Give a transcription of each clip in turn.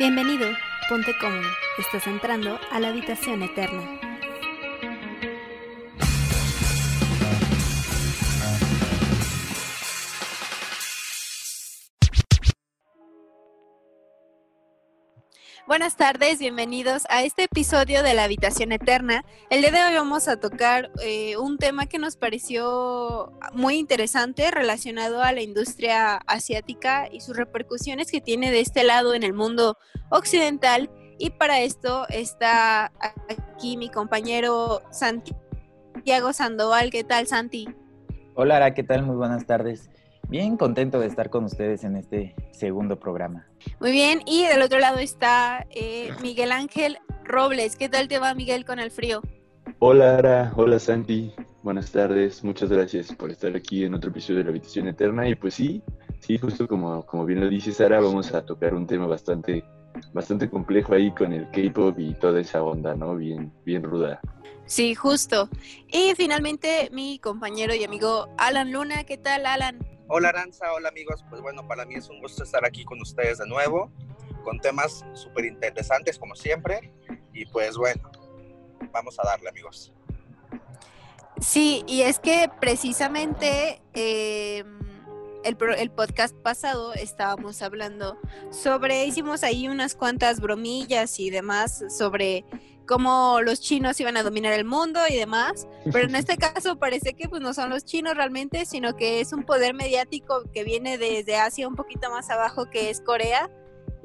Bienvenido, ponte cómodo, estás entrando a la habitación eterna. Buenas tardes, bienvenidos a este episodio de La Habitación Eterna. El día de hoy vamos a tocar eh, un tema que nos pareció muy interesante relacionado a la industria asiática y sus repercusiones que tiene de este lado en el mundo occidental. Y para esto está aquí mi compañero Santiago Sandoval. ¿Qué tal, Santi? Hola, Ara, ¿qué tal? Muy buenas tardes. Bien contento de estar con ustedes en este segundo programa. Muy bien, y del otro lado está eh, Miguel Ángel Robles. ¿Qué tal te va, Miguel, con el frío? Hola, Ara. Hola, Santi. Buenas tardes. Muchas gracias por estar aquí en otro episodio de La Habitación Eterna. Y pues sí, sí, justo como, como bien lo dice Sara, vamos a tocar un tema bastante, bastante complejo ahí con el K-pop y toda esa onda, ¿no? Bien, bien ruda. Sí, justo. Y finalmente mi compañero y amigo Alan Luna. ¿Qué tal, Alan? Hola Aranza, hola amigos, pues bueno, para mí es un gusto estar aquí con ustedes de nuevo, con temas súper interesantes como siempre, y pues bueno, vamos a darle amigos. Sí, y es que precisamente eh, el, el, podcast pasado estábamos hablando sobre, hicimos ahí unas cuantas bromillas y demás sobre cómo los chinos iban a dominar el mundo y demás, pero en este caso parece que pues no son los chinos realmente, sino que es un poder mediático que viene desde Asia un poquito más abajo que es Corea.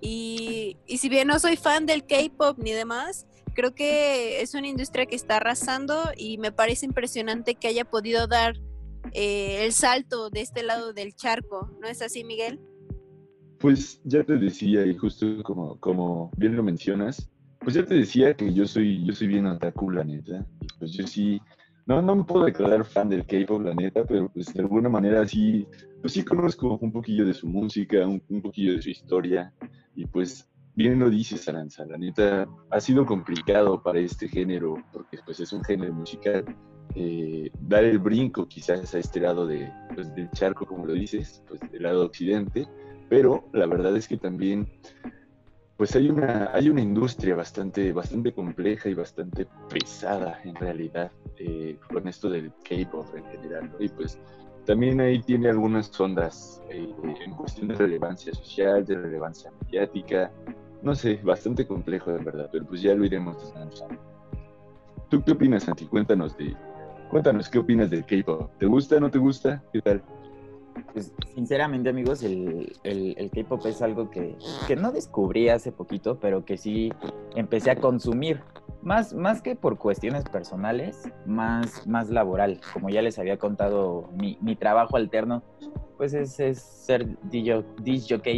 Y, y si bien no soy fan del K-pop ni demás, creo que es una industria que está arrasando y me parece impresionante que haya podido dar eh, el salto de este lado del charco, ¿no es así Miguel? Pues ya te decía, y justo como, como bien lo mencionas, pues ya te decía que yo soy, yo soy bien otaku, la neta. Pues yo sí, no, no me puedo declarar fan del K-pop, la neta, pero pues de alguna manera sí, pues sí conozco un poquillo de su música, un, poquillo de su historia. Y pues bien lo dices, Aranza, la neta ha sido complicado para este género, porque pues es un género musical. Eh, dar el brinco quizás a este lado de, pues, del charco, como lo dices, pues del lado occidente, pero la verdad es que también pues hay una, hay una industria bastante, bastante compleja y bastante pesada en realidad eh, con esto del K-pop en general. Y pues también ahí tiene algunas ondas eh, en cuestión de relevancia social, de relevancia mediática. No sé, bastante complejo de verdad, pero pues ya lo iremos desmenuzando. ¿Tú qué opinas, Santi? Cuéntanos, de, cuéntanos qué opinas del K-pop. ¿Te gusta, no te gusta? Pues sinceramente amigos, el, el, K-Pop es algo que, no descubrí hace poquito, pero que sí empecé a consumir. Más, más que por cuestiones personales, más, más laboral. Como ya les había contado, mi, mi trabajo alterno, pues es, es ser DJ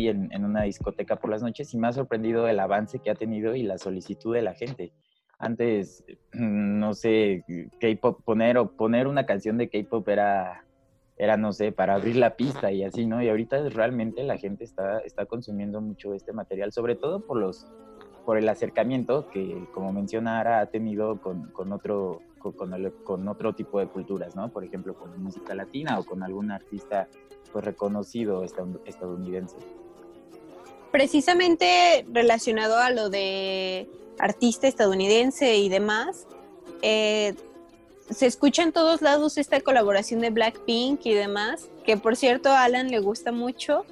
en, en una discoteca por las noches y me ha sorprendido el avance que ha tenido y la solicitud de la gente antes, no sé, K-pop, poner o poner una canción de K-pop era era, no sé, para abrir la pista y así, ¿no? Y ahorita realmente la gente está, está consumiendo mucho este material, sobre todo por los por el acercamiento que, como menciona Ara, ha tenido con, con otro, con, con, otro tipo de culturas, ¿no? Por ejemplo, con música latina o con algún artista pues, reconocido estadounidense. Precisamente relacionado a lo de artista estadounidense y demás, eh, se escucha en todos lados esta colaboración de Blackpink y demás, que por cierto a Alan le gusta mucho.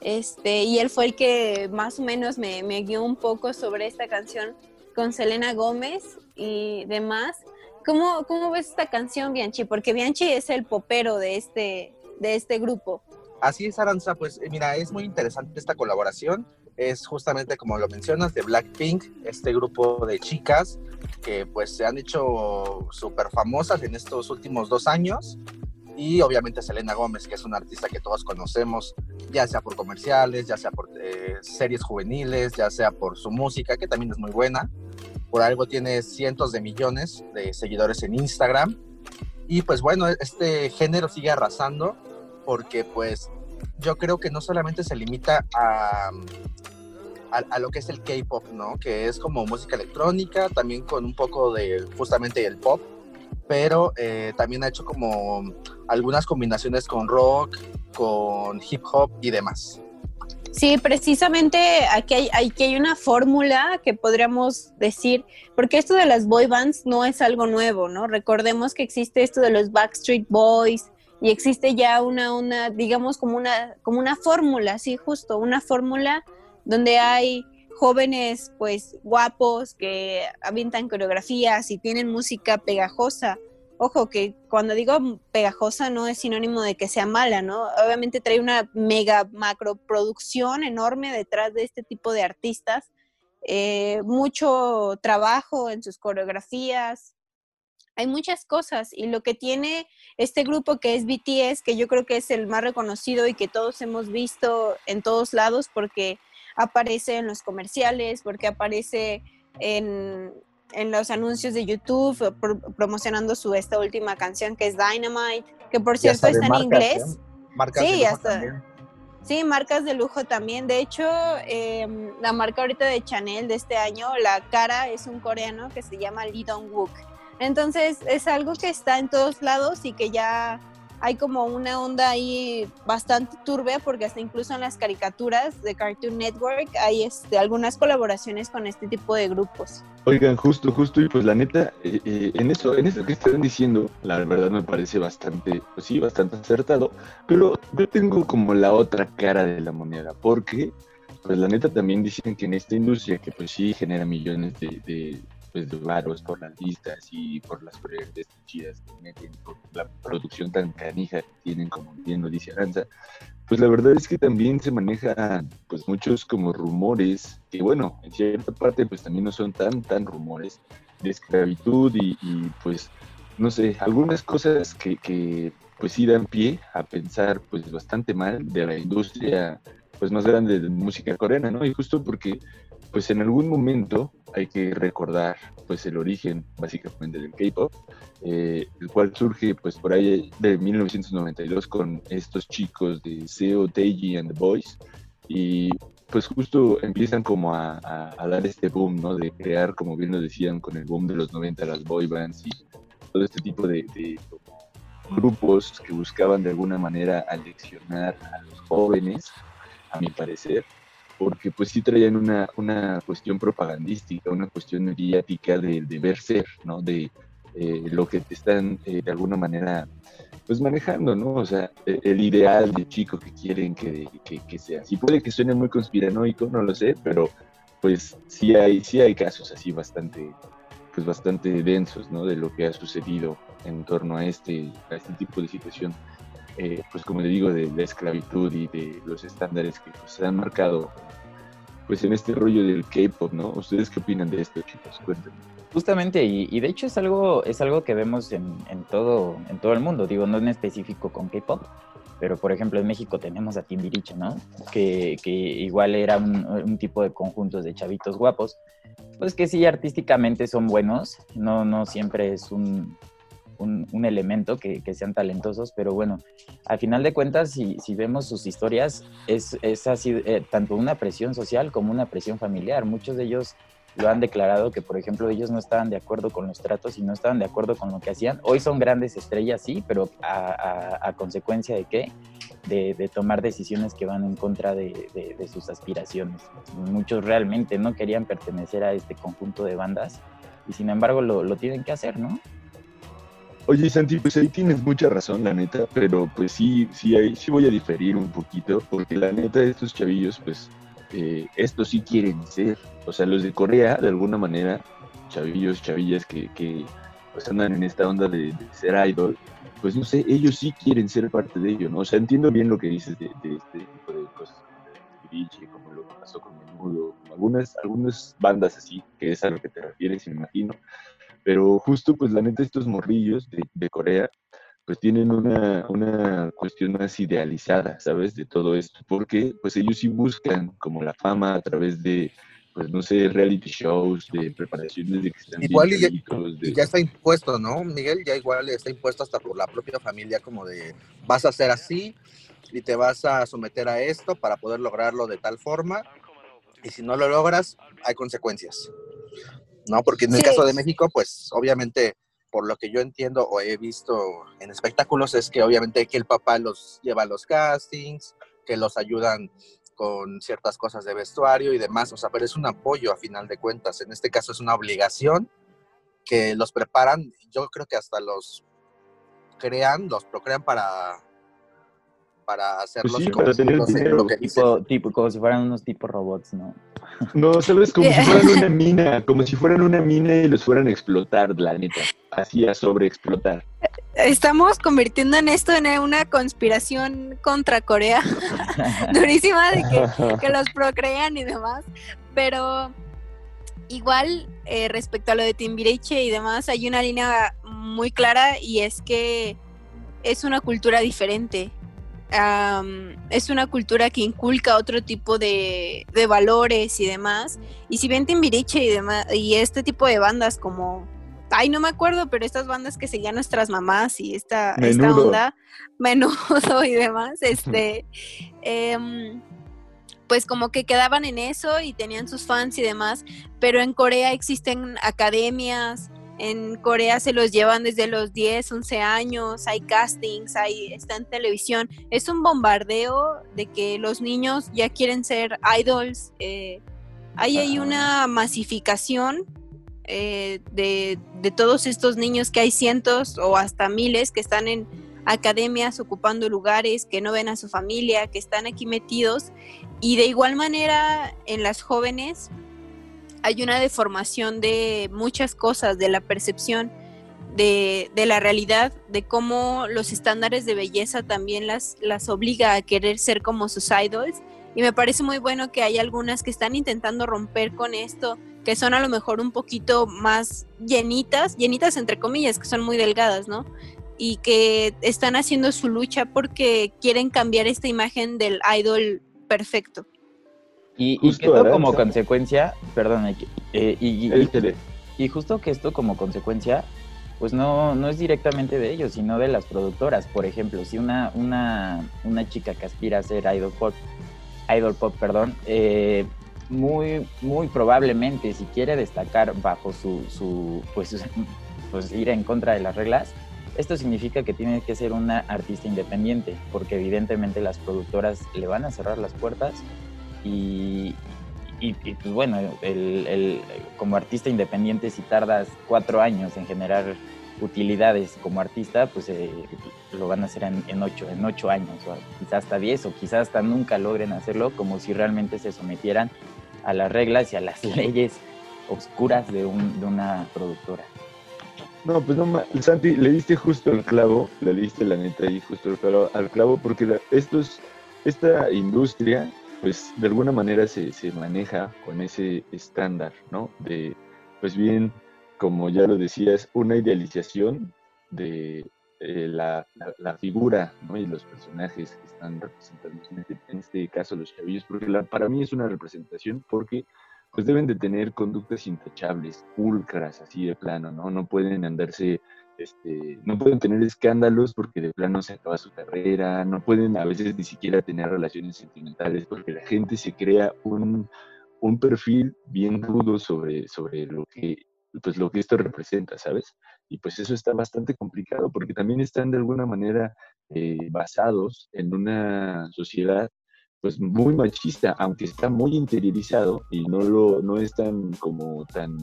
Este, y él fue el que más o menos me, me guió un poco sobre esta canción con Selena Gómez y demás. ¿Cómo, ¿Cómo ves esta canción, Bianchi? Porque Bianchi es el popero de este, de este grupo. Así es, Aranza, pues eh, mira, es muy interesante esta colaboración. Es justamente como lo mencionas, de Blackpink, este grupo de chicas que pues se han hecho súper famosas en estos últimos dos años. Y obviamente Selena Gómez, que es una artista que todos conocemos, ya sea por comerciales, ya sea por eh, series juveniles, ya sea por su música, que también es muy buena. Por algo tiene cientos de millones de seguidores en Instagram. Y pues bueno, este género sigue arrasando porque pues yo creo que no solamente se limita a, a, lo que es el K-pop, ¿no? Que es como música electrónica, también con un poco de justamente el pop, pero eh, también ha hecho como algunas combinaciones con rock, con hip hop y demás. Sí, precisamente aquí hay, hay una fórmula que podríamos decir, porque esto de las boy bands no es algo nuevo, ¿no? Recordemos que existe esto de los Backstreet Boys y existe ya una, una digamos, como una, como una fórmula, sí, justo, una fórmula donde hay jóvenes, pues, guapos que avientan coreografías y tienen música pegajosa Ojo, que cuando digo pegajosa no es sinónimo de que sea mala, ¿no? Obviamente trae una mega macro producción enorme detrás de este tipo de artistas, eh, mucho trabajo en sus coreografías, hay muchas cosas y lo que tiene este grupo que es BTS, que yo creo que es el más reconocido y que todos hemos visto en todos lados porque aparece en los comerciales, porque aparece en, en los anuncios de YouTube eh, promocionando su esta última canción que es Dynamite, que por cierto está en inglés. Marcas sí, hasta, sí, marcas de lujo también. De hecho, em, la marca ahorita de Chanel de este año, la cara es un coreano que se llama Lee Dong Wook. Entonces es algo que está en todos lados y que ya hay como una onda ahí bastante turbia porque hasta incluso en las caricaturas de Cartoon Network hay este, algunas colaboraciones con este tipo de grupos. Oigan, justo, justo, y pues la neta, eh, eh, en eso, en eso que están diciendo, la verdad me parece bastante, pues sí, bastante acertado, pero yo tengo como la otra cara de la moneda, porque pues la neta también dicen que en esta industria que pues sí genera millones de pues, varos por las listas y por las proyectos chidas que meten, por la producción tan canija que tienen, como bien lo dice Aranza, pues la verdad es que también se manejan pues muchos como rumores, que bueno, en cierta parte pues también no son tan, tan rumores de esclavitud y, pues no sé, algunas cosas que, que pues sí dan pie a pensar pues bastante mal de la industria pues más grande de música coreana, ¿no? Y justo porque pues en algún momento hay que recordar pues el origen básicamente del K-pop, eh, el cual surge pues por ahí de 1992 con estos chicos de Seo, Taeji and the Boys y pues justo empiezan como a, dar este boom, ¿no? De crear, como bien lo decían, con el boom de los 90 las boy bands y todo este tipo de, de grupos que buscaban de alguna manera aleccionar a los jóvenes, a mi parecer, porque pues sí traían una, una cuestión propagandística, una cuestión mediática de deber ser, ¿no? De eh, lo que te están eh, de alguna manera pues manejando, ¿no? O sea, e, el ideal de chico que quieren que, que, sea. Si puede que suene muy conspiranoico, no lo sé, pero pues sí hay, sí hay casos así bastante, pues bastante densos, ¿no? De lo que ha sucedido en torno a este, a este tipo de situación. Eh, pues como le digo, de la esclavitud y de los estándares que pues, se han marcado pues en este rollo del K-pop, ¿no? ¿Ustedes qué opinan de esto, chicos? Cuéntenme. Justamente, y, de hecho es algo, es algo que vemos en, todo, en todo el mundo, digo, no en específico con K-pop, pero por ejemplo en México tenemos a Timbiriche, ¿no? Que, que igual era un, un, tipo de conjuntos de chavitos guapos, pues que sí artísticamente son buenos, no, no siempre es un, un, elemento que, sean talentosos, pero bueno, al final de cuentas, si, si vemos sus historias, es, es así, eh, tanto una presión social como una presión familiar. Muchos de ellos lo han declarado que, por ejemplo, ellos no estaban de acuerdo con los tratos y no estaban de acuerdo con lo que hacían. Hoy son grandes estrellas, sí, pero a, consecuencia de qué? De, tomar decisiones que van en contra de, sus aspiraciones. Muchos realmente no querían pertenecer a este conjunto de bandas y sin embargo lo, lo tienen que hacer, ¿no? Oye, Santi, pues ahí tienes mucha razón, la neta, pero pues sí, sí, ahí sí voy a diferir un poquito, porque la neta de estos chavillos, pues, eh, estos sí quieren ser, o sea, los de Corea, de alguna manera, chavillos, chavillas que, que pues andan en esta onda de, ser idol, pues no sé, ellos sí quieren ser parte de ello, ¿no? O sea, entiendo bien lo que dices de, este tipo de cosas, como lo que pasó con Menudo, algunas, algunas bandas así, que es a lo que te refieres, me imagino, pero justo, pues la neta, estos morrillos de, Corea, pues tienen una, una, cuestión más idealizada, ¿sabes? De todo esto, porque pues ellos sí buscan como la fama a través de, pues no sé, reality shows, de preparaciones de que están Igual ya, ya está impuesto, ¿no, Miguel? Ya igual está impuesto hasta por la propia familia, como de vas a ser así y te vas a someter a esto para poder lograrlo de tal forma, y si no lo logras, hay consecuencias. ¿No? Porque en el caso de México, pues obviamente, por lo que yo entiendo o he visto en espectáculos, es que obviamente que el papá los lleva a los castings, que los ayudan con ciertas cosas de vestuario y demás, o sea, pero es un apoyo a final de cuentas. En este caso es una obligación que los preparan, yo creo que hasta los crean, los procrean para para hacerlos Pues sí, como, para tener no sé, dinero, lo que dicen. Tipo, tipo, como si fueran unos tipos robots, ¿no? No, sabes, como si fueran una mina, como si fueran una mina y los fueran a explotar, la neta. Así a sobreexplotar. Estamos convirtiendo en esto en una conspiración contra Corea. Durísima de que, que los procrean y demás. Pero igual, eh, respecto a lo de Timbiriche y demás, hay una línea muy clara y es que es una cultura diferente. Es una cultura que inculca otro tipo de, de valores y demás. Y si bien Timbiriche y demás, y este tipo de bandas como ay, no me acuerdo, pero estas bandas que seguían nuestras mamás y esta, esta onda, menudo y demás, este, em, pues como que quedaban en eso y tenían sus fans y demás, pero en Corea existen academias, en Corea se los llevan desde los 10, 11 años, hay castings, hay, está en televisión, es un bombardeo de que los niños ya quieren ser idols, eh, hay ahí Ah. una masificación eh, de, de todos estos niños que hay cientos o hasta miles que están en academias ocupando lugares, que no ven a su familia, que están aquí metidos. Y de igual manera en las jóvenes hay una deformación de muchas cosas, de la percepción de, de la realidad, de cómo los estándares de belleza también las, las obliga a querer ser como sus idols. Y me parece muy bueno que hay algunas que están intentando romper con esto, que son a lo mejor un poquito más llenitas, llenitas entre comillas, que son muy delgadas, ¿no? Y que están haciendo su lucha porque quieren cambiar esta imagen del idol perfecto. Y, y que esto como consecuencia, perdón, eh, y, y- tele. y justo que esto como consecuencia, pues no, no es directamente de ellos, sino de las productoras. Por ejemplo, si una, una, una chica que aspira a ser idol pop, idol pop, perdón, eh, muy, muy probablemente si quiere destacar bajo su, su pues, pues ir en contra de las reglas, esto significa que tiene que ser una artista independiente, porque evidentemente las productoras le van a cerrar las puertas y, y, pues bueno, el, como artista independiente, si tardas cuatro años en generar utilidades como artista, pues eh, lo van a hacer en, ocho, en ocho años, o quizás hasta diez, o quizás hasta nunca logren hacerlo, como si realmente se sometieran a las reglas y a las leyes oscuras de, un, de una productora. No, pues no, Santi, le diste justo el clavo, le diste la neta ahí justo el clavo, al clavo, porque estos, esta industria, pues de alguna manera se, se maneja con ese estándar, ¿no? De, pues bien, como ya lo decías, una idealización de eh, la, la- figura, ¿no? Y los personajes que están representados, en este, en este caso los chavillos, porque para mí es una representación porque pues deben de tener conductas intachables, pulcras, así de plano, ¿no? No pueden andarse, este, no pueden tener escándalos porque de plano se acaba su carrera, no pueden a veces ni siquiera tener relaciones sentimentales porque la gente se crea un, un perfil bien rudo sobre, sobre lo que pues lo que esto representa, ¿sabes? Y pues eso está bastante complicado porque también están de alguna manera eh, basados en una sociedad pues muy machista, aunque está muy interiorizado y no lo no es tan como tan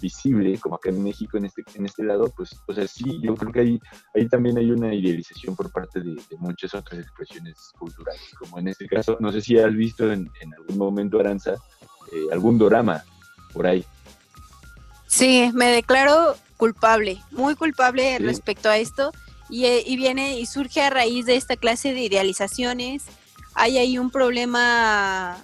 visible como acá en México en este en este lado, pues o sea, sí, yo creo que ahí ahí también hay una idealización por parte de, de muchas otras expresiones culturales, como en este caso, no sé si has visto en, en algún momento Aranza eh, algún dorama por ahí. Sí, me declaro culpable, muy culpable Sí. respecto a esto y, eh, y viene y surge a raíz de esta clase de idealizaciones. Hay ahí un problema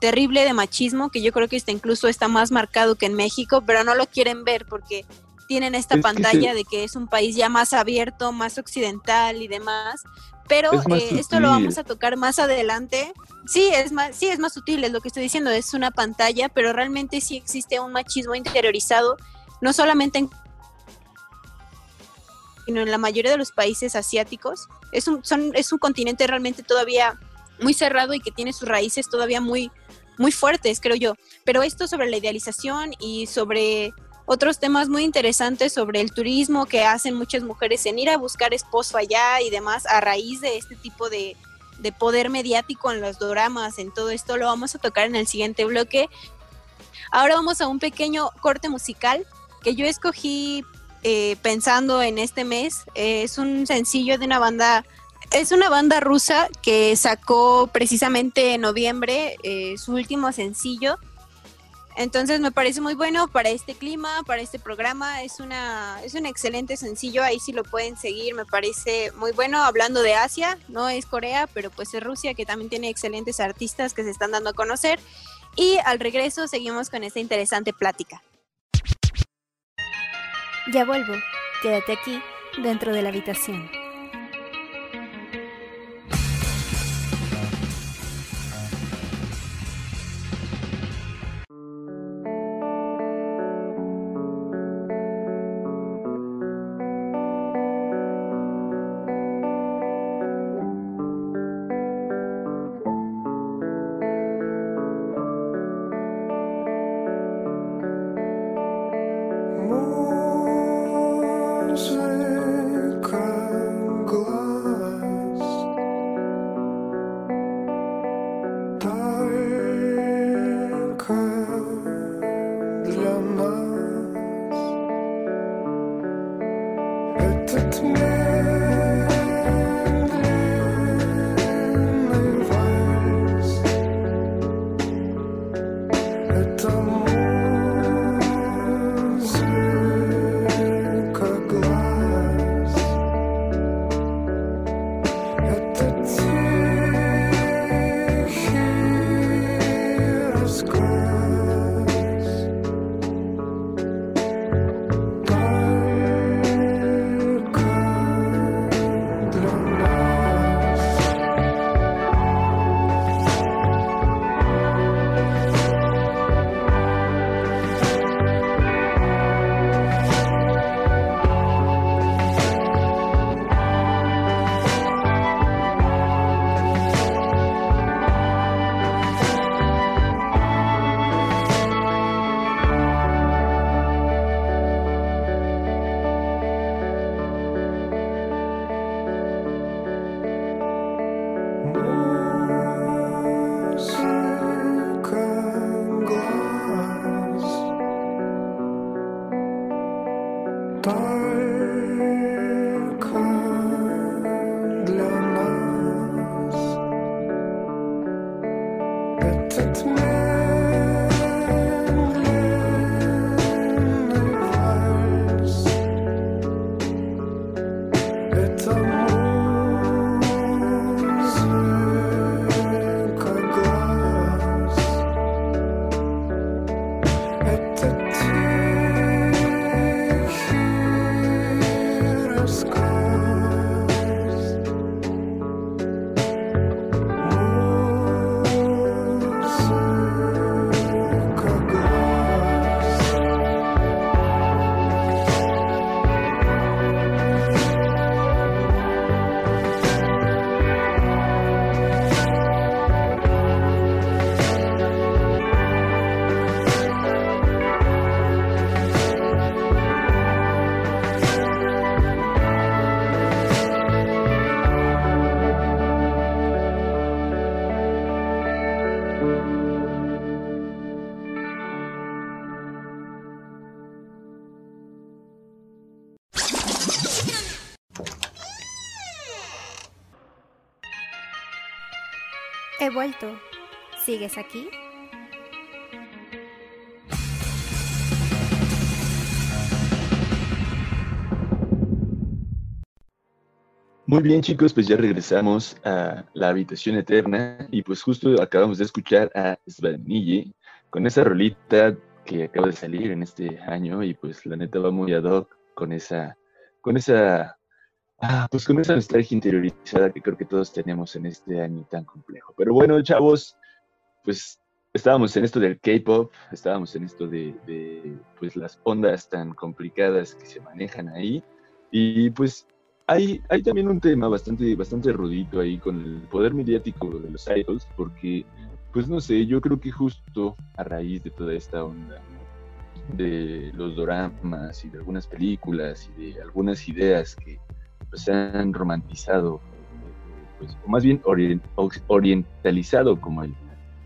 terrible de machismo que yo creo que está incluso está más marcado que en México, pero no lo quieren ver porque tienen esta Es que pantalla se- de que es un país ya más abierto, más occidental y demás. Pero Es eh, esto lo vamos a tocar más adelante. Sí, es más, sí, es más sutil, es lo que estoy diciendo, es una pantalla, pero realmente sí existe un machismo interiorizado, no solamente en sino en la mayoría de los países asiáticos. Es un, son, es un continente realmente todavía muy cerrado y que tiene sus raíces todavía muy, muy fuertes, creo yo. Pero esto sobre la idealización y sobre otros temas muy interesantes sobre el turismo que hacen muchas mujeres en ir a buscar esposo allá y demás a raíz de este tipo de, de poder mediático en los doramas, en todo esto, lo vamos a tocar en el siguiente bloque. Ahora vamos a un pequeño corte musical que yo escogí eh, pensando en este mes. es un sencillo de una banda, es una banda rusa que sacó precisamente en noviembre eh, su último sencillo. Entonces me parece muy bueno para este clima, para este programa. Es una es un excelente sencillo. Ahí sí lo pueden seguir. Me parece muy bueno. Hablando de Asia, no es Corea, pero pues es Rusia que también tiene excelentes artistas que se están dando a conocer. Y al regreso seguimos con esta interesante plática. Ya vuelvo. Quédate aquí, dentro de la habitación. He vuelto. ¿Sigues aquí? Muy bien chicos, pues ya regresamos a la habitación eterna y pues justo acabamos de escuchar a Svanille con esa rolita que acaba de salir en este año y pues la neta va muy ad hoc con esa, con esa Ah, pues con esa nostalgia interiorizada que creo que todos tenemos en este año tan complejo. Pero bueno, chavos, pues estábamos en esto del K-pop, estábamos en esto de, pues las ondas tan complicadas que se manejan ahí. Y pues hay, hay también un tema bastante, bastante rudito ahí con el poder mediático de los idols, porque, pues no sé, yo creo que justo a raíz de toda esta onda de los doramas y de algunas películas y de algunas ideas que pues, han romantizado pues, o más bien orientalizado como el,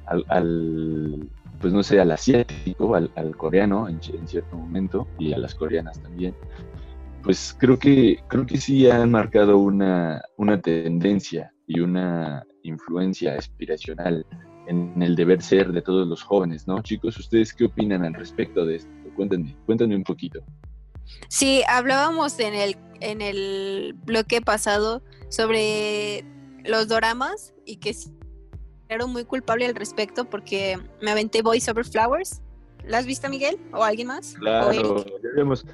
al, pues no sé, al asiático, al, coreano en, cierto momento, y a las coreanas también, pues creo que, creo que sí han marcado una, una tendencia y una influencia aspiracional en el deber ser de todos los jóvenes, ¿no? Chicos, ¿ustedes qué opinan al respecto de esto? Cuéntenme, cuéntenme un poquito. Sí, hablábamos en el, en el bloque pasado sobre los doramas y que era muy culpable al respecto porque me aventé Voice Over Flowers. ¿La has visto, Miguel? ¿O alguien más? Claro, ya vemos.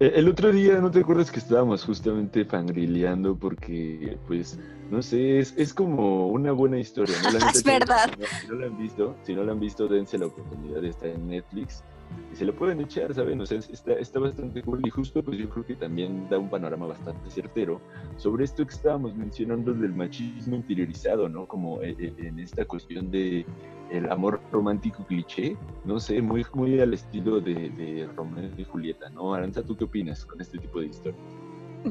Eh, el otro día, ¿no te acuerdas que estábamos justamente fangrileando? Porque, pues, no sé, es, es como una buena historia. ¿no? es verdad. Si no, la han visto, si no la han visto, dense la oportunidad, está en Netflix y se lo pueden echar, ¿saben? O sea, está, está bastante cool y justo pues yo creo que también da un panorama bastante certero sobre esto que estábamos mencionando del machismo interiorizado, ¿no? Como eh, eh, en esta cuestión de el amor romántico cliché, no sé, muy, muy al estilo de, de Romeo y Julieta, ¿no? Aranza, ¿tú qué opinas con este tipo de historias?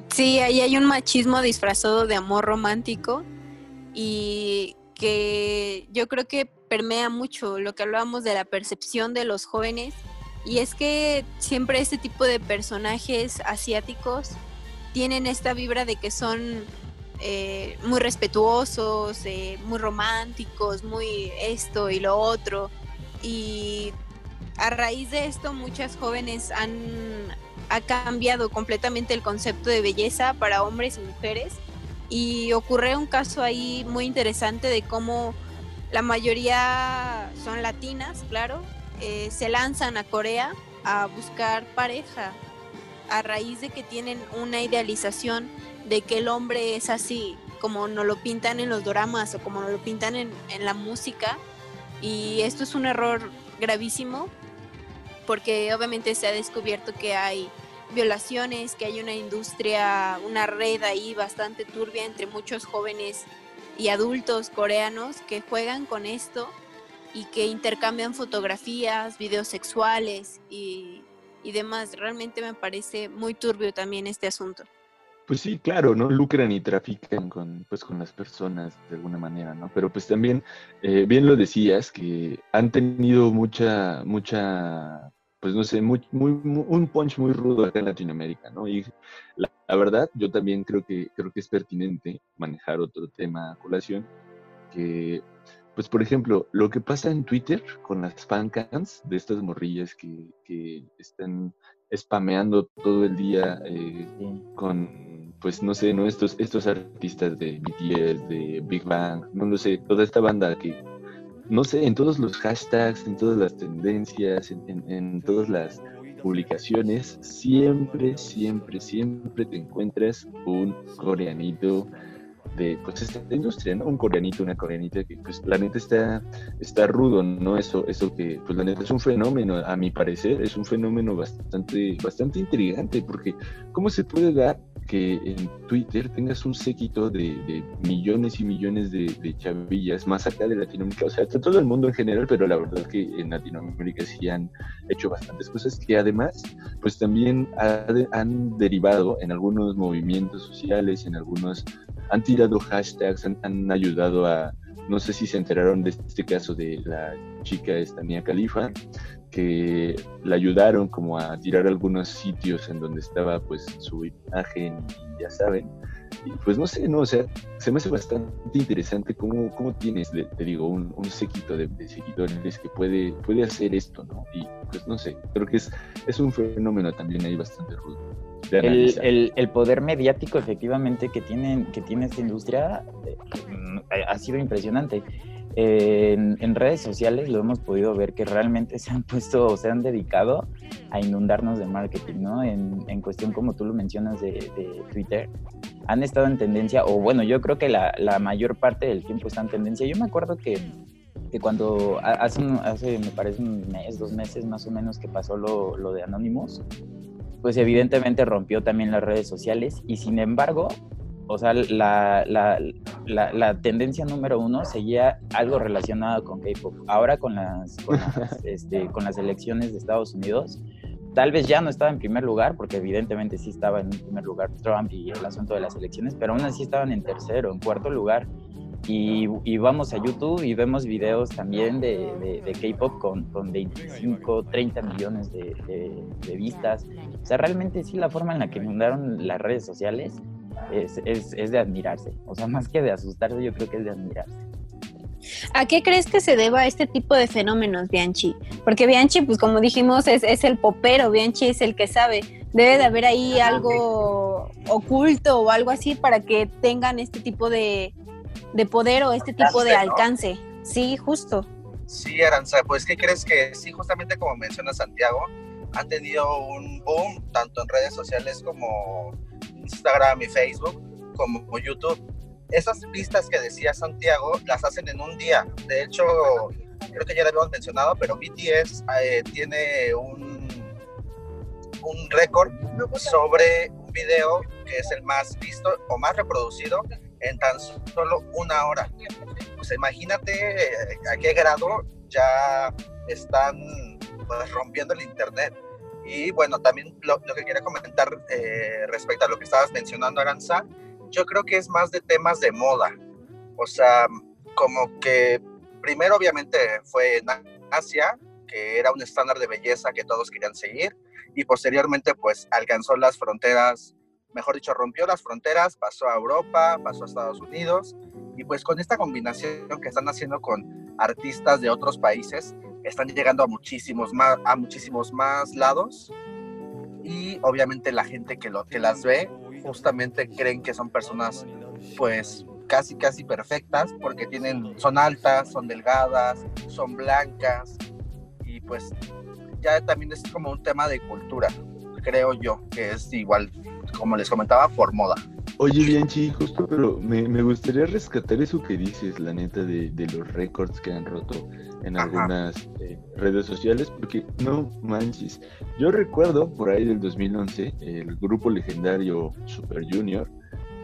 Sí, ahí hay un machismo disfrazado de amor romántico y que yo creo que permea mucho lo que hablábamos de la percepción de los jóvenes y es que siempre este tipo de personajes asiáticos tienen esta vibra de que son eh, muy respetuosos, eh, muy románticos, muy esto y lo otro. Y a raíz de esto muchas jóvenes han ha cambiado completamente el concepto de belleza para hombres y mujeres. Y ocurre un caso ahí muy interesante de cómo la mayoría son latinas, claro, eh, se lanzan a Corea a buscar pareja a raíz de que tienen una idealización de que el hombre es así, como nos lo pintan en los dramas o como nos lo pintan en, en la música. Y esto es un error gravísimo porque obviamente se ha descubierto que hay violaciones, que hay una industria, una red ahí bastante turbia entre muchos jóvenes y adultos coreanos que juegan con esto y que intercambian fotografías, videos sexuales y, demás. Realmente me parece muy turbio también este asunto. Pues sí, claro, ¿no? Lucran y trafican con, pues, con las personas de alguna manera, ¿no? Pero pues también, eh, bien lo decías, que han tenido mucha, mucha, pues no sé, muy, muy, un punch muy rudo acá en Latinoamérica, ¿no? Y la, la, verdad, yo también creo que, creo que es pertinente manejar otro tema a colación, que pues por ejemplo, lo que pasa en Twitter con las fancams de estas morrillas que, están spameando todo el día eh, con, pues no sé, ¿no? Estos, estos artistas de BTS, de Big Bang, no lo sé, toda esta banda que, no sé, en todos los hashtags, en todas las tendencias, en, en todas las publicaciones, siempre, siempre, siempre te encuentras un coreanito de pues esta industria, ¿no? Un coreanito, una coreanita que pues la neta está, está rudo, ¿no? Eso, eso que pues la neta es un fenómeno, a mi parecer, es un fenómeno bastante, bastante intrigante, porque ¿cómo se puede dar que en Twitter tengas un séquito de, millones y millones de, chavillas más acá de Latinoamérica, o sea, todo el mundo en general, pero la verdad es que en Latinoamérica sí han hecho bastantes cosas que además, pues también han derivado en algunos movimientos sociales, en algunos, han tirado hashtags, han, ayudado a, no sé si se enteraron de este caso de la chica esta Mia Califa, que la ayudaron como a tirar algunos sitios en donde estaba pues su imagen ya saben. Y pues no sé, no, o sea, se me hace bastante interesante cómo, cómo tienes, te digo, un, un séquito de, seguidores que puede, puede hacer esto, ¿no? Y pues no sé, creo que es, es un fenómeno también ahí bastante rudo. El, el, el, poder mediático efectivamente que, tienen, que tiene esta industria eh, ha sido impresionante en, redes sociales lo hemos podido ver que realmente se han puesto o se han dedicado a inundarnos de marketing, ¿no? En, en cuestión, como tú lo mencionas, de, Twitter, han estado en tendencia, o bueno, yo creo que la, la, mayor parte del tiempo está en tendencia. Yo me acuerdo que, que cuando hace, hace, me parece un mes, dos meses más o menos que pasó lo, lo de Anonymous, pues evidentemente rompió también las redes sociales y sin embargo o sea, la, la, la, tendencia número uno seguía algo relacionado con K-pop. Ahora con las, con las, este, con las elecciones de Estados Unidos, tal vez ya no estaba en primer lugar, porque evidentemente sí estaba en primer lugar Trump y el asunto de las elecciones, pero aún así estaban en tercero, en cuarto lugar. Y, vamos a YouTube y vemos videos también de, de, K-pop con, con, 25, 30 millones de, de, vistas. O sea, realmente sí la forma en la que fundaron las redes sociales es, es, es de admirarse. O sea, más que de asustarse, yo creo que es de admirarse. ¿A qué crees que se deba este tipo de fenómenos, Bianchi? Porque Bianchi, pues como dijimos, es, es, el popero, Bianchi es el que sabe. Debe de haber ahí algo oculto o algo así para que tengan este tipo de, de poder o este tipo de alcance. Sí, justo. Sí, Aranza, pues ¿qué crees que sí, justamente como menciona Santiago, han tenido un boom tanto en redes sociales como Instagram y Facebook, como YouTube. Esas pistas que decía Santiago las hacen en un día. De hecho, creo que ya lo habíamos mencionado, pero BTS eh, tiene un, un récord sobre un video que es el más visto o más reproducido en tan solo una hora. Pues imagínate eh, a qué grado ya están pues, rompiendo el Internet. Y bueno, también lo, que quería comentar eh, respecto a lo que estabas mencionando, Aranza, yo creo que es más de temas de moda. O sea, como que primero obviamente fue en Asia, que era un estándar de belleza que todos querían seguir, y posteriormente pues alcanzó las fronteras mejor dicho, rompió las fronteras, pasó a Europa, pasó a Estados Unidos, y pues con esta combinación que están haciendo con artistas de otros países, están llegando a muchísimos más, a muchísimos más lados, y obviamente la gente que, lo, que las ve justamente creen que son personas pues casi casi perfectas porque tienen son altas, son delgadas, son blancas y pues ya también es como un tema de cultura, creo yo, que es igual como les comentaba, por moda. Oye, Bianchi, justo, pero me, me gustaría rescatar eso que dices, la neta, de, de los récords que han roto en algunas eh, redes sociales, porque no manches. Yo recuerdo por ahí del 2011 el grupo legendario Super Junior,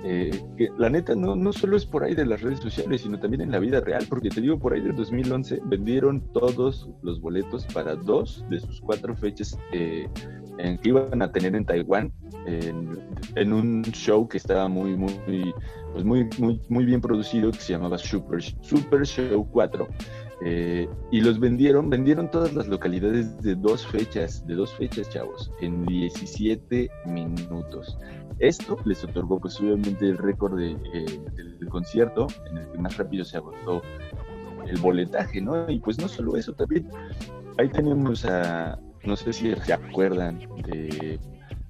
eh, que la neta no, no solo es por ahí de las redes sociales, sino también en la vida real, porque te digo, por ahí del 2011 vendieron todos los boletos para dos de sus cuatro fechas eh, en que iban a tener en Taiwán en, un show que estaba muy, muy, pues muy, muy, muy bien producido que se llamaba Super, Super Show 4. Eh, y los vendieron, vendieron todas las localidades de dos fechas, de dos fechas, chavos, en 17 minutos. Esto les otorgó, pues obviamente, el récord de, eh, del concierto en el que más rápido se agotó el boletaje, ¿no? Y pues no solo eso, también ahí tenemos a, no sé si se acuerdan de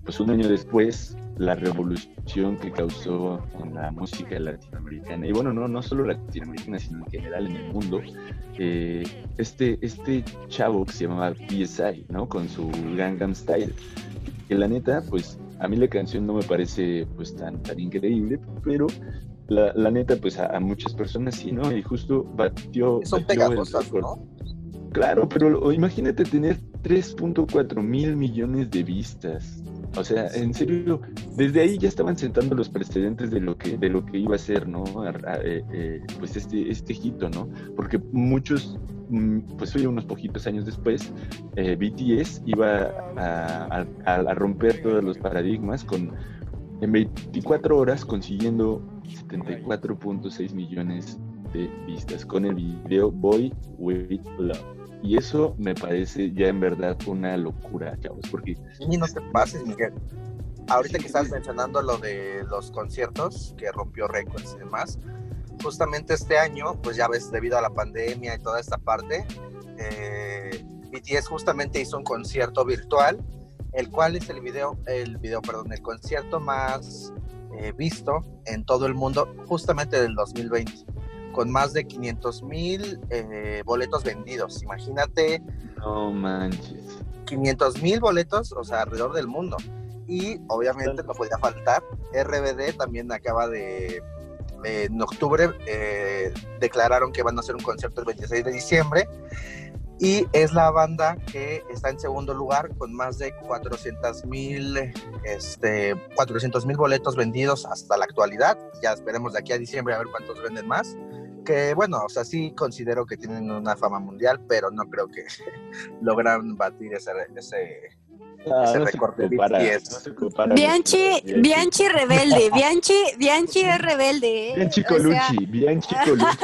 pues un año después, la revolución que causó en la música latinoamericana, y bueno, no, no solo latinoamericana, sino en general en el mundo, eh, este, este chavo que se llamaba PSI, ¿no? Con su Gangnam Style, que la neta, pues a mí la canción no me parece pues tan, tan increíble, pero la, la neta, pues a, muchas personas sí, ¿no? Y justo batió... Son pegajosas, ¿no? Claro, pero imagínate tener 3.4 mil millones de vistas o sea, en serio, desde ahí ya estaban sentando los precedentes de lo que, de lo que iba a ser, ¿no? Eh, eh, pues este, este hito, ¿no? Porque muchos, mm, pues hoy unos poquitos años después, eh, BTS iba a, a, romper todos los paradigmas con en 24 horas consiguiendo 74.6 millones de vistas con el video Boy With Love. Y eso me parece ya en verdad una locura, chavos, porque... Y no te pases, Miguel. Ahorita que estás mencionando lo de los conciertos, que rompió récords y demás, justamente este año, pues ya ves, debido a la pandemia y toda esta parte, eh, BTS justamente hizo un concierto virtual, el cual es el video, el video, perdón, el concierto más eh, visto en todo el mundo, justamente del 2020 con más de 500 mil eh, boletos vendidos. Imagínate. No manches. 500 mil boletos, o sea, alrededor del mundo. Y obviamente no podía faltar. RBD también acaba de. en octubre eh, declararon que van a hacer un concierto el 26 de diciembre. Y es la banda que está en segundo lugar con más de 400 mil este, 400, boletos vendidos hasta la actualidad. Ya esperemos de aquí a diciembre a ver cuántos venden más que bueno, o sea, sí considero que tienen una fama mundial, pero no creo que logran batir ese, ese, Ah, ese no recorte compara, no compara Bianchi, nuestro- Bianchi rebelde, Bianchi, Bianchi es rebelde, ¿eh? Bianchi O sea, Colucci, Bianchi Colucci.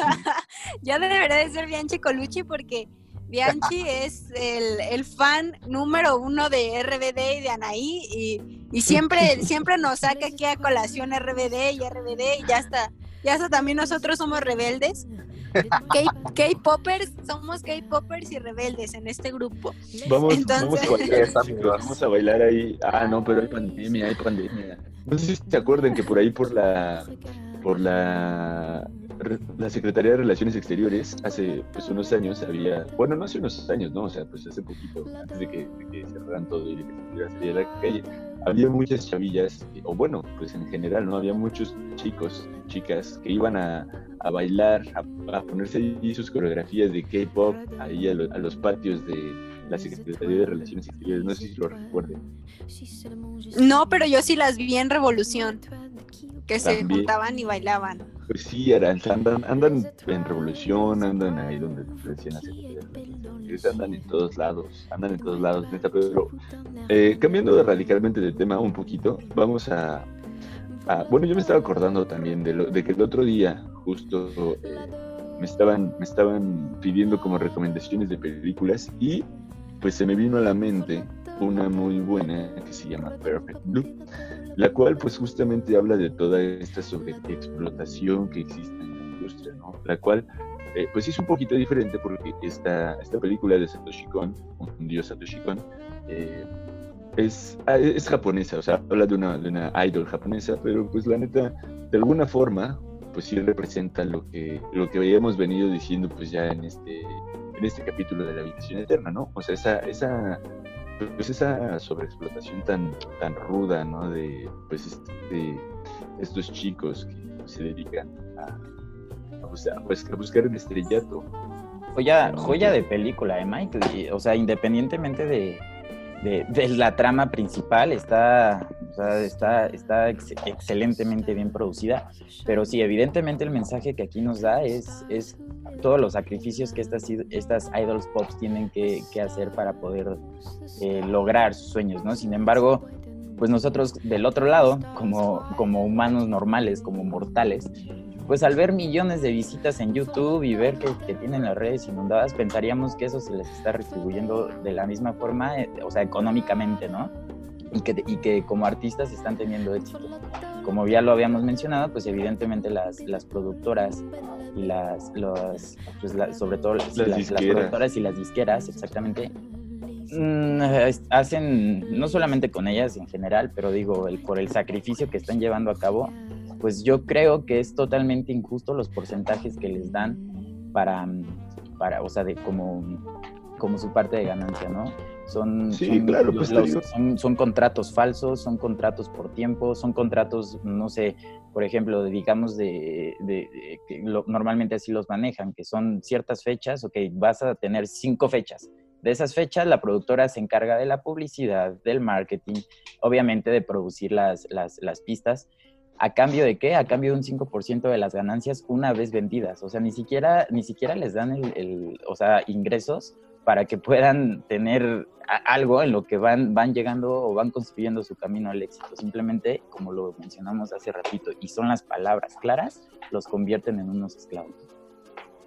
ya debería de ser Bianchi Colucci porque Bianchi es el, el fan número uno de RBD y de Anaí y, y siempre, siempre nos saca aquí a colación RBD y RBD y ya está. Ya hasta también nosotros somos rebeldes. K- K-Poppers, somos K-Poppers y rebeldes en este grupo. Vamos, Entonces- vamos a bailar, amigos. vamos a bailar ahí. Ah, no, pero hay pandemia, hay pandemia. No sé si se acuerdan que por ahí por la por la la Secretaría de Relaciones Exteriores hace pues unos años había, bueno, no hace unos años, no, o sea, pues hace poquito, antes de que, de que cerraran todo y de que se pudiera salir a la calle, había muchas chavillas, eh, o bueno, pues en general, ¿no? Había muchos chicos, chicas que iban a, a bailar, a, a ponerse ahí sus coreografías de K-pop ahí a, lo- a los patios de la Secretaría de Relaciones Exteriores, no sé si lo recuerden. No, pero yo sí las vi en Revolución, que se También. juntaban y bailaban. Pues sí, andan, andan en revolución, andan ahí donde decían la Secretaría de Exteriores, andan en todos lados, andan en todos lados, neta, pero eh, cambiando radicalmente de tema un poquito, vamos a, a- bueno, yo me estaba acordando también de, lo, de que el otro día justo eh, me estaban, me estaban pidiendo como recomendaciones de películas y pues se me vino a la mente una muy buena que se llama Perfect Blue, la cual pues justamente habla de toda esta sobreexplotación que existe en la industria, ¿no? La cual eh, pues es un poquito diferente porque esta, esta película de Satoshi Kon, un dios Satoshi Kon, eh, es, ah, es japonesa, o sea, habla de una, de una idol japonesa, pero pues la neta, de alguna forma, pues sí representa lo que, lo que habíamos venido diciendo pues ya en este, en este capítulo de la habitación eterna, ¿no? O sea, esa, esa, pues esa sobreexplotación tan, tan ruda, ¿no? De, pues, este, estos chicos que se dedican a, a buscar, pues, a buscar el estrellato. Joya, joya de película, ¿eh, Mike? Y, o sea, independientemente de, de, de la trama principal, está, o sea, está, está ex- excelentemente bien producida. Pero sí, evidentemente el mensaje que aquí nos da es, es todos los sacrificios que estas, estas idols pops tienen que, que hacer para poder eh, lograr sus sueños, ¿no? Sin embargo, pues nosotros del otro lado, como, como humanos normales, como mortales, pues al ver millones de visitas en YouTube y ver que, que tienen las redes inundadas, pensaríamos que eso se les está retribuyendo de la misma forma, eh, o sea, económicamente, ¿no? Y que, y que como artistas están teniendo éxito. Como ya lo habíamos mencionado, pues evidentemente las, las productoras y las, los, pues la- sobre todo las, las- productoras y las disqueras, exactamente, mm, hacen, no solamente con ellas en general, pero digo, el, por el sacrificio que están llevando a cabo, pues yo creo que es totalmente injusto los porcentajes que les dan para, para o sea, de como, como su parte de ganancia, ¿no? Son, Sí, son- claro, los- pues, los- son, son contratos falsos, son contratos por tiempo, son contratos, no sé, por ejemplo, digamos de, de- de que lo- normalmente así los manejan, que son ciertas fechas, ok, vas a tener cinco fechas. De esas fechas, la productora se encarga de la publicidad, del marketing, obviamente de producir las, las, las pistas. ¿A cambio de qué? A cambio de un 5% de las ganancias una vez vendidas. O sea, ni siquiera, ni siquiera les dan el, el- o sea, ingresos para que puedan tener algo en lo que van, van llegando o van construyendo su camino al éxito. Simplemente, como lo mencionamos hace ratito, y son las palabras claras, los convierten en unos esclavos.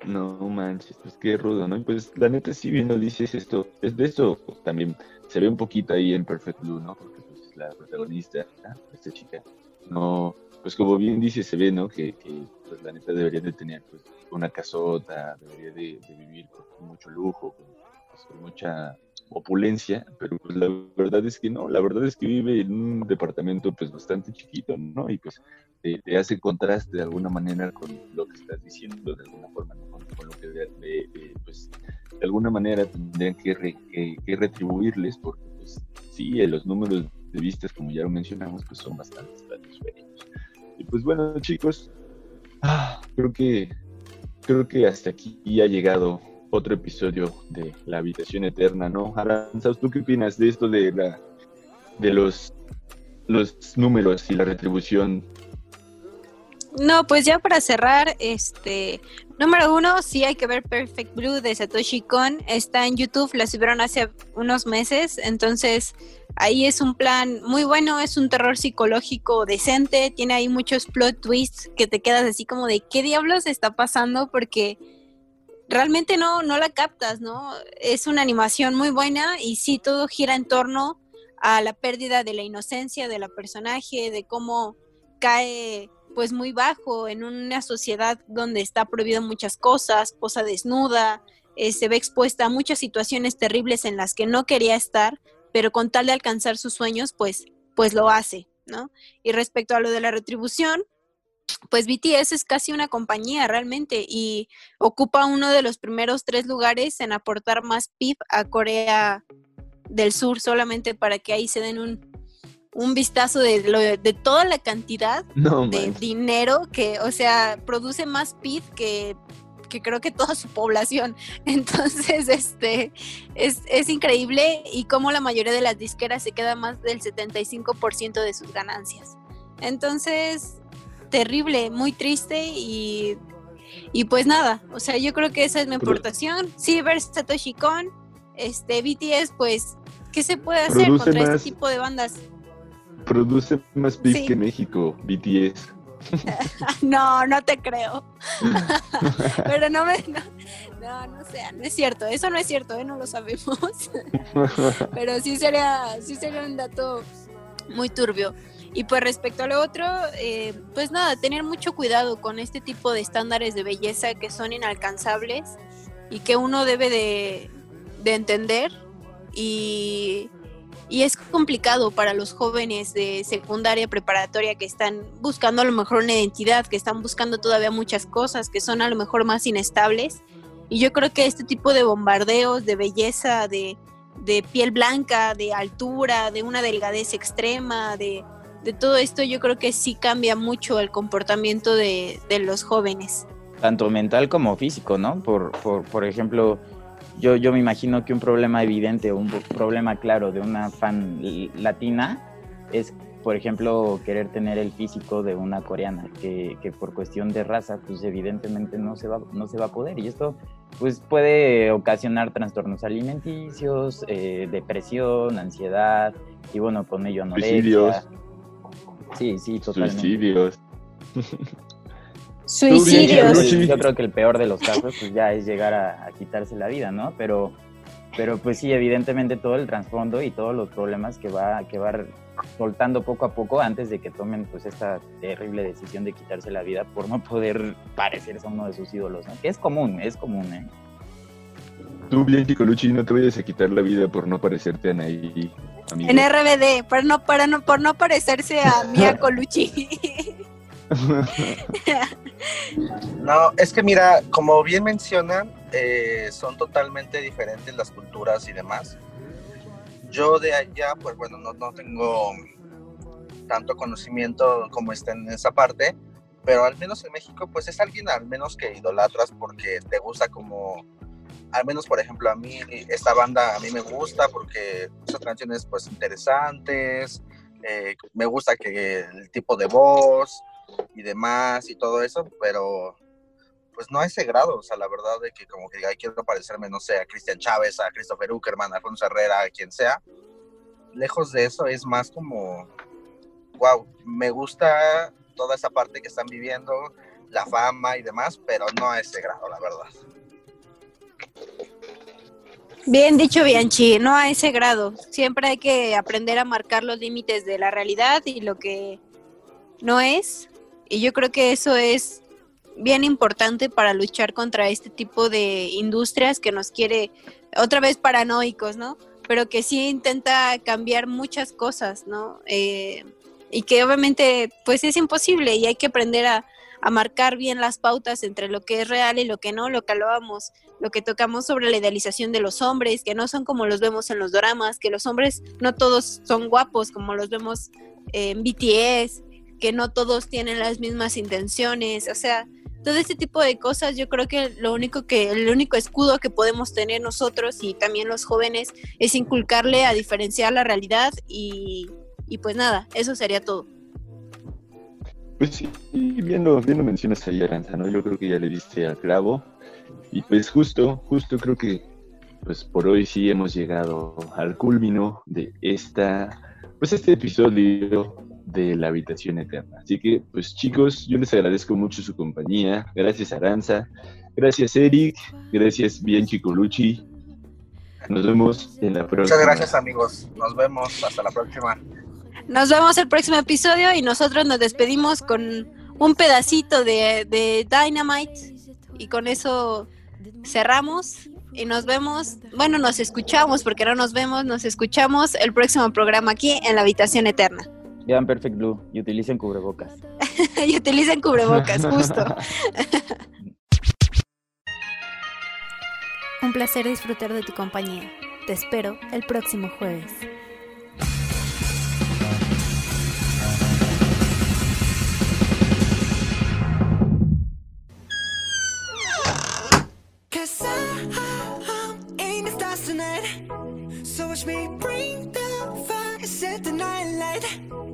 No manches, pues qué rudo, ¿no? Pues la neta, sí bien lo dices esto, es de esto también se ve un poquito ahí en Perfect Blue, ¿no? Porque pues la protagonista, ¿no? esta chica, no, pues como bien dice, se ve, ¿no? Que, pues la neta debería de tener pues una casota, debería de, vivir con mucho lujo, con, pues, con mucha opulencia, pero pues la verdad es que no, la verdad es que vive en un departamento pues bastante chiquito, ¿no? Y pues te, hace contraste de alguna manera con lo que estás diciendo, de alguna forma, con, lo que de, de- pues, de alguna manera tendrían que, re- retribuirles, porque pues sí, los números de vistas, como ya lo mencionamos, pues son bastante estratosféricos. Pues bueno, chicos, ah, creo que creo que hasta aquí ha llegado otro episodio de La Habitación Eterna, ¿no? Aranzas, ¿tú qué opinas de esto de la de los los números y la retribución No, pues ya para cerrar, este, número uno, sí hay que ver Perfect Blue de Satoshi Kon, está en YouTube, la subieron hace unos meses, entonces, Ahí es un plan muy bueno, es un terror psicológico decente, tiene ahí muchos plot twists que te quedas así como de qué diablos está pasando porque realmente no, no la captas, ¿no? Es una animación muy buena y sí, todo gira en torno a la pérdida de la inocencia de la personaje, de cómo cae pues muy bajo en una sociedad donde está prohibido muchas cosas, posa desnuda, eh, se ve expuesta a muchas situaciones terribles en las que no quería estar, pero con tal de alcanzar sus sueños, pues, pues lo hace, ¿no? Y respecto a lo de la retribución, pues BTS es casi una compañía realmente y ocupa uno de los primeros tres lugares en aportar más PIB a Corea del Sur, solamente para que ahí se den un, un vistazo de, lo, de toda la cantidad de dinero que, o sea, produce más PIB que, que, creo que toda su población. Entonces, este, es, es increíble y como la mayoría de las disqueras se queda más del 75% de sus ganancias. Entonces, terrible, muy triste y, y pues nada, o sea, yo creo que esa es mi aportación. Sí, ver Satoshi Kon, este, BTS, pues, ¿qué se puede hacer contra este tipo de bandas? Produce más pis que México, BTS. no, no te creo. Pero no me. No, no, sea, no es cierto. Eso no es cierto, ¿eh? no lo sabemos. Pero sí sería, sí sería un dato muy turbio. Y pues respecto a lo otro, eh, pues nada, tener mucho cuidado con este tipo de estándares de belleza que son inalcanzables y que uno debe de, de entender y y es complicado para los jóvenes de secundaria, preparatoria que están buscando a lo mejor una identidad, que están buscando todavía muchas cosas, que son a lo mejor más inestables. Y yo creo que este tipo de bombardeos de belleza, de, piel blanca, de altura, de una delgadez extrema, de, todo esto, yo creo que sí cambia mucho el comportamiento de, los jóvenes. Tanto mental como físico, ¿no? Por, por, por ejemplo, yo, yo me imagino que un problema evidente o un problema claro de una fan latina es, por ejemplo, querer tener el físico de una coreana, que, que, por cuestión de raza, pues evidentemente no se va, no se va a poder. Y esto pues puede ocasionar trastornos alimenticios, eh, depresión, ansiedad, y bueno, con ello anorexia. Suicidios. Sí, sí, totalmente. Suicidios. Suicidios. Yo creo que el peor de los casos pues ya es llegar a, quitarse la vida, ¿no? Pero, pero pues sí, evidentemente todo el trasfondo y todos los problemas que va, que va soltando poco a poco antes de que tomen pues esta terrible decisión de quitarse la vida por no poder parecerse a uno de sus ídolos, ¿no? Que es común, es común, ¿eh? Tú, bien, Colucci, no te vayas a quitar la vida por no parecerte a Anaí. En RBD, por no, para no, por no parecerse a Mia Colucci. No, es que mira, como bien menciona, eh, son totalmente diferentes las culturas y demás. Yo de allá, pues bueno, no, no tengo tanto conocimiento como está en esa parte, pero al menos en México, pues es alguien al menos que idolatras porque te gusta como, al menos por ejemplo a mí, esta banda a mí me gusta porque son canciones pues interesantes, eh, me gusta que el tipo de voz, y demás y todo eso, pero pues no a ese grado, o sea, la verdad de que como que diga, quiero parecerme, no sé, a Cristian Chávez, a Christopher Uckerman, a Alfonso Herrera, a quien sea, lejos de eso es más como, wow, me gusta toda esa parte que están viviendo, la fama y demás, pero no a ese grado, la verdad. Bien dicho, Bianchi, no a ese grado. Siempre hay que aprender a marcar los límites de la realidad y lo que no es y yo creo que eso es bien importante para luchar contra este tipo de industrias que nos quiere, otra vez paranoicos, ¿no? Pero que sí intenta cambiar muchas cosas, ¿no? Eh, y que obviamente pues es imposible y hay que aprender a, a, marcar bien las pautas entre lo que es real y lo que no, lo que hablábamos, lo que tocamos sobre la idealización de los hombres, que no son como los vemos en los dramas, que los hombres no todos son guapos como los vemos en BTS, que no todos tienen las mismas intenciones, o sea, todo este tipo de cosas, yo creo que lo único que, el único escudo que podemos tener nosotros y también los jóvenes es inculcarle a diferenciar la realidad y, pues nada, eso sería todo. Pues sí, viendo, viendo mencionas ahí, Aranza, ¿no? Yo creo que ya le diste al clavo. Y pues justo, justo creo que pues por hoy sí hemos llegado al culmino de esta, pues este episodio de la habitación eterna. Así que, pues chicos, yo les agradezco mucho su compañía. Gracias Aranza, gracias Eric, gracias Bianchi Colucci. Nos vemos en la próxima. Muchas gracias amigos. Nos vemos hasta la próxima. Nos vemos el próximo episodio y nosotros nos despedimos con un pedacito de, de Dynamite y con eso cerramos y nos vemos, bueno, nos escuchamos porque no nos vemos, nos escuchamos el próximo programa aquí en la habitación eterna. Vean Perfect Blue y utilicen cubrebocas. y utilicen cubrebocas, justo. Un placer disfrutar de tu compañía. Te espero el próximo jueves. So watch me bring the fire, set the night light.